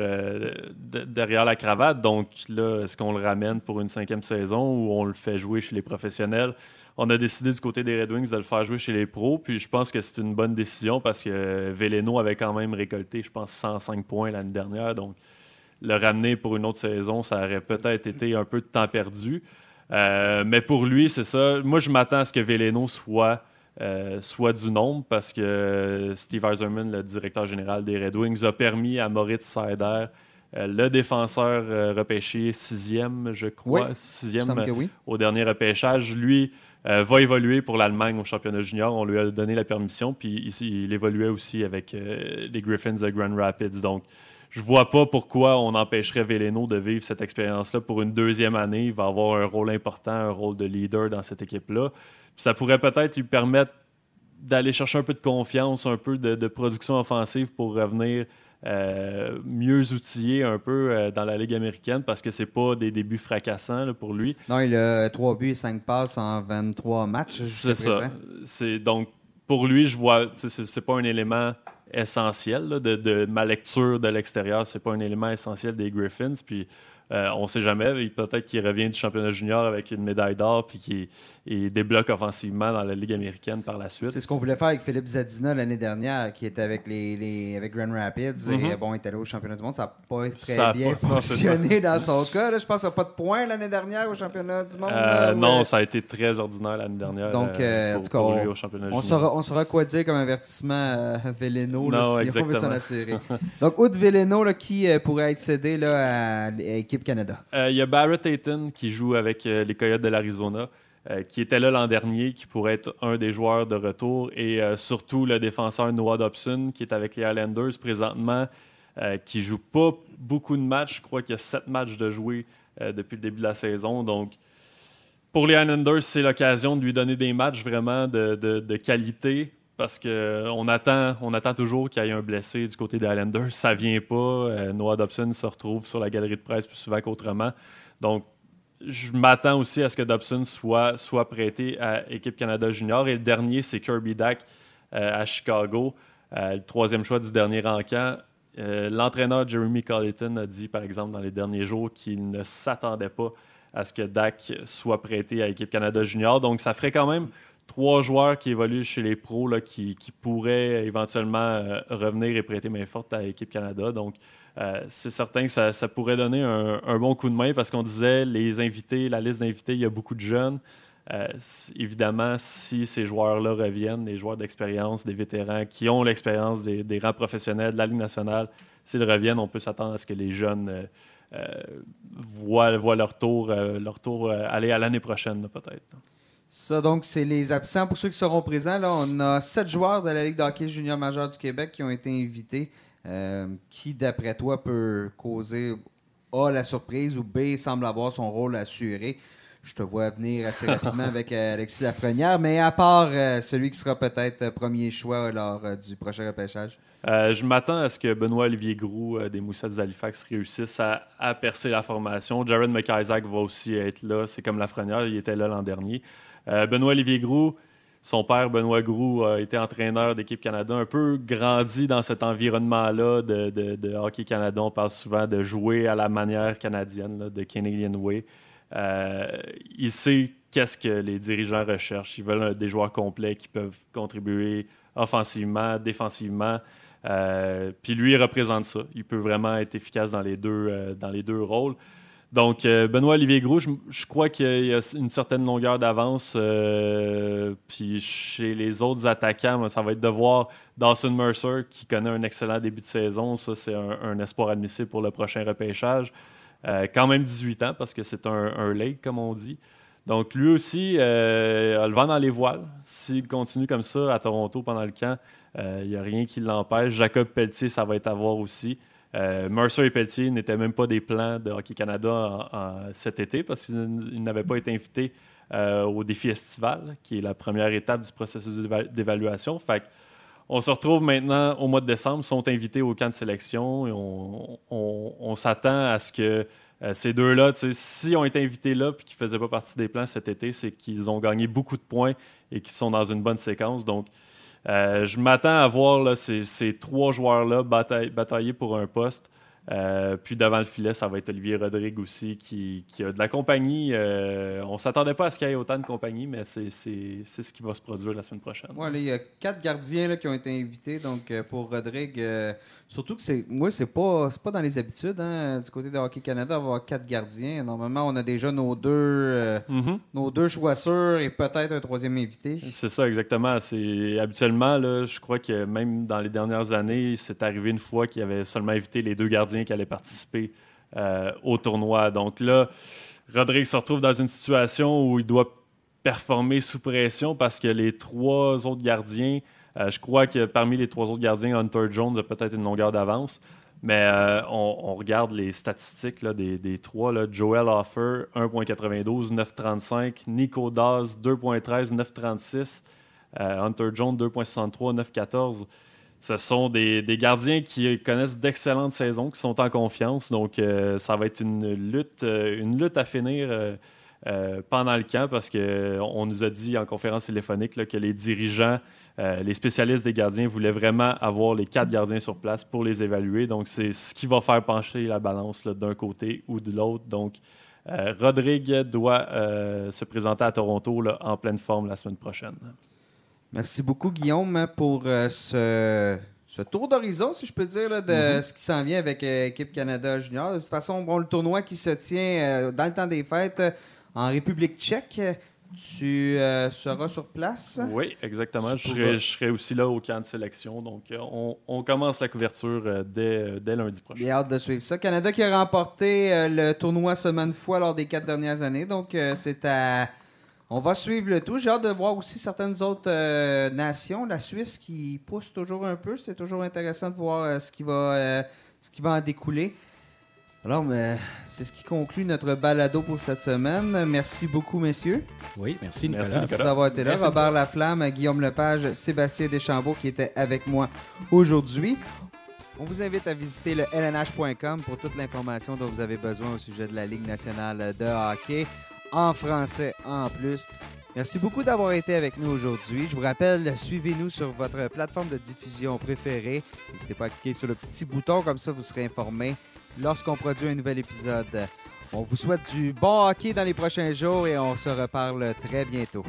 derrière la cravate. Donc là, est-ce qu'on le ramène pour une cinquième saison ou on le fait jouer chez les professionnels? On a décidé du côté des Red Wings de le faire jouer chez les pros, puis je pense que c'est une bonne décision parce que Veleno avait quand même récolté, je pense, 105 points l'année dernière. Donc le ramener pour une autre saison, ça aurait peut-être été un peu de temps perdu. Euh, mais pour lui, c'est ça. Moi, je m'attends à ce que Veleno soit, euh, soit du nombre parce que Steve Eiserman, le directeur général des Red Wings, a permis à Moritz Seider, euh, le défenseur repêché sixième, je crois, sixième au dernier repêchage, lui. va évoluer pour l'Allemagne au championnat junior. On lui a donné la permission, puis ici, il évoluait aussi avec les Griffins de Grand Rapids. Donc, je vois pas pourquoi on empêcherait Veleno de vivre cette expérience-là pour une deuxième année. Il va avoir un rôle important, un rôle de leader dans cette équipe-là. Ça pourrait peut-être lui permettre d'aller chercher un peu de confiance, un peu de, production offensive pour revenir euh, mieux outillé un peu euh, dans la Ligue américaine parce que c'est pas des débuts fracassants pour lui. Non, il a 3 buts et 5 passes en 23 matchs. C'est ça. C'est, donc, pour lui, je vois, c'est pas un élément essentiel de, ma lecture de l'extérieur. C'est pas un élément essentiel des Griffins. Puis euh, on ne sait jamais. Peut-être qu'il revient du championnat junior avec une médaille d'or puis qu'il débloque offensivement dans la Ligue américaine par la suite. C'est ce qu'on voulait faire avec Philippe Zadina l'année dernière, qui était avec les, avec Grand Rapids. Et mhm. bon, il était allé au championnat du monde. Ça n'a pas très bien fonctionné dans son cas. Je pense qu'il n'y a pas de points l'année dernière au championnat du monde. Euh, non, ça a été très ordinaire l'année dernière. Donc, euh, pour, en tout cas, au championnat on, saura, on saura quoi dire comme avertissement à Veleno si on veut s'en assurer. Donc, outre Veleno, qui pourrait être cédé là, à l'équipe Canada. Euh, il y a Barrett Ayton qui joue avec euh, les Coyotes de l'Arizona. Euh, qui était là l'an dernier, qui pourrait être un des joueurs de retour, et surtout le défenseur Noah Dobson, qui est avec les Islanders présentement, qui joue pas beaucoup de matchs. Je crois qu'il y a sept matchs de jouer depuis le début de la saison. Donc, pour les Islanders, c'est l'occasion de lui donner des matchs vraiment de, de qualité parce qu'on attend, on attend toujours qu'il y ait un blessé du côté des Islanders. Ça vient pas. Euh, Noah Dobson se retrouve sur la galerie de presse plus souvent qu'autrement. Donc, je m'attends aussi à ce que Dobson soit, prêté à Équipe Canada Junior. Et le dernier, c'est Kirby Dack euh, à Chicago, euh, le troisième choix du dernier rankant. L'entraîneur Jeremy Colleton a dit, par exemple, dans les derniers jours, qu'il ne s'attendait pas à ce que Dak soit prêté à Équipe Canada Junior. Donc, ça ferait quand même trois joueurs qui évoluent chez les pros là, qui, pourraient éventuellement euh, revenir et prêter main forte à l'équipe Canada. Donc, euh, c'est certain que ça, pourrait donner un, bon coup de main parce qu'on disait les invités, la liste d'invités, il y a beaucoup de jeunes. Euh, évidemment, si ces joueurs-là reviennent, les joueurs d'expérience, des vétérans qui ont l'expérience des, rangs professionnels de la Ligue nationale, s'ils reviennent, on peut s'attendre à ce que les jeunes voient, voient, leur tour, leur tour aller à l'année prochaine, peut-être. Ça, donc, c'est les absents. Pour ceux qui seront présents, là, on a sept joueurs de la Ligue d'hockey junior majeur du Québec qui ont été invités. Euh, qui, d'après toi, peut causer A, la surprise ou B, semble avoir son rôle assuré? Je te vois venir assez rapidement (laughs) avec euh, Alexis Lafrenière, mais à part euh, celui qui sera peut-être premier choix lors du prochain repêchage. je m'attends à ce que Benoît-Olivier Groux des Moussets d'Halifax réussisse à, percer la formation. Jared McIsaac va aussi être là. C'est comme Lafrenière, il était là l'an dernier. Euh, Benoît-Olivier Groux, son père, Benoît Groux, a été entraîneur d'équipe Canada, un peu grandi dans cet environnement-là de, Hockey Canada. On parle souvent de jouer à la manière canadienne, de Canadian Way. Euh, il sait qu'est-ce que les dirigeants recherchent. Ils veulent des joueurs complets qui peuvent contribuer offensivement, défensivement. Euh, puis lui, il représente ça. Il peut vraiment être efficace dans les deux, dans les deux rôles. Donc, euh, Benoît-Olivier Gros, je, crois qu'il y a une certaine longueur d'avance. Euh, puis chez les autres attaquants, ça va être de voir Dawson Mercer, qui connaît un excellent début de saison. Ça, c'est un, espoir admissible pour le prochain repêchage. Euh, quand même 18 ans, parce que c'est un, un comme on dit. Donc, lui aussi a le vent dans les voiles. S'il continue comme ça à Toronto pendant le camp, il n'y a rien qui l'empêche. Jacob Pelletier, ça va être à voir aussi. Euh, Mercer et Pelletier n'étaient même pas des plans de Hockey Canada cet été parce qu'ils n'avaient pas été invités euh, au défi estival, qui est la première étape du processus d'évaluation. Fait on se retrouve maintenant au mois de décembre, sont invités au camp de sélection et on, s'attend à ce que euh, ces deux-là, s'ils ont été invités là et qu'ils ne faisaient pas partie des plans cet été, c'est qu'ils ont gagné beaucoup de points et qu'ils sont dans une bonne séquence. Donc, je m'attends à voir là, ces, ces trois joueurs-là batailler, batailler pour un poste. Euh, puis devant le filet, ça va être Olivier Rodrigue aussi qui, qui a de la compagnie. Euh, on s'attendait pas à ce qu'il y ait autant de compagnie, mais c'est ce qui va se produire la semaine prochaine. Ouais, là, il y a quatre gardiens là, qui ont été invités. Donc euh, pour Rodrigue, surtout que c'est moi, c'est pas, pas dans les habitudes hein, du côté de Hockey Canada d'avoir quatre gardiens. Normalement, on a déjà nos deux, Mhm. nos deux choix sûrs et peut-être un troisième invité. C'est ça, exactement. Habituellement, là, je crois que même dans les dernières années, c'est arrivé une fois qu'il y avait seulement invité les deux gardiens qui allaient participer euh, au tournoi. Donc là, Rodrigue se retrouve dans une situation où il doit performer sous pression parce que les trois autres gardiens, euh, je crois que parmi les trois autres gardiens, Hunter Jones a peut-être une longueur d'avance. Mais euh, on, regarde les statistiques là, des, des trois. Là. Joel Offer, 1.92, 9.35. Nico Dawes, 2.13, 9.36. Euh, Hunter Jones, 2.63, 9.14. Ce sont des, gardiens qui connaissent d'excellentes saisons, qui sont en confiance. Donc, euh, ça va être une lutte, euh, une lutte à finir euh, pendant le camp parce qu'on nous a dit en conférence téléphonique que les dirigeants, les spécialistes des gardiens voulaient vraiment avoir les quatre gardiens sur place pour les évaluer. Donc, c'est ce qui va faire pencher la balance d'un côté ou de l'autre. Donc, Rodrigue doit se présenter à Toronto en pleine forme la semaine prochaine. Merci beaucoup, Guillaume, pour euh, ce, ce tour d'horizon, si je peux dire, là, de ce qui s'en vient avec euh, Équipe Canada Junior. De toute façon, bon, le tournoi qui se tient euh, dans le temps des fêtes euh, en République tchèque, tu euh, seras sur place? Oui, exactement. Je serai, je serai aussi là au camp de sélection. Donc, euh, on, on commence la couverture euh, dès, dès lundi prochain. J'ai hâte de suivre ça. Canada qui a remporté euh, le tournoi semaine fois lors des quatre dernières années. Donc, euh, c'est à. On va suivre le tout. J'ai hâte de voir aussi certaines autres euh, nations. La Suisse qui pousse toujours un peu. C'est toujours intéressant de voir euh, ce, qui va, euh, ce qui va en découler. Alors, mais, c'est ce qui conclut notre balado pour cette semaine. Merci beaucoup, messieurs. Oui, merci, Nicolas. Merci, Merci d'avoir été là. Merci Robert Laflamme, Guillaume Lepage, Sébastien Deschambault qui étaient avec moi aujourd'hui. On vous invite à visiter le lnh.com pour toute l'information dont vous avez besoin au sujet de la Ligue nationale de hockey, en français en plus. Merci beaucoup d'avoir été avec nous aujourd'hui. Je vous rappelle, suivez-nous sur votre plateforme de diffusion préférée. N'hésitez pas à cliquer sur le petit bouton, comme ça vous serez informé lorsqu'on produit un nouvel épisode. On vous souhaite du bon hockey dans les prochains jours et on se reparle très bientôt.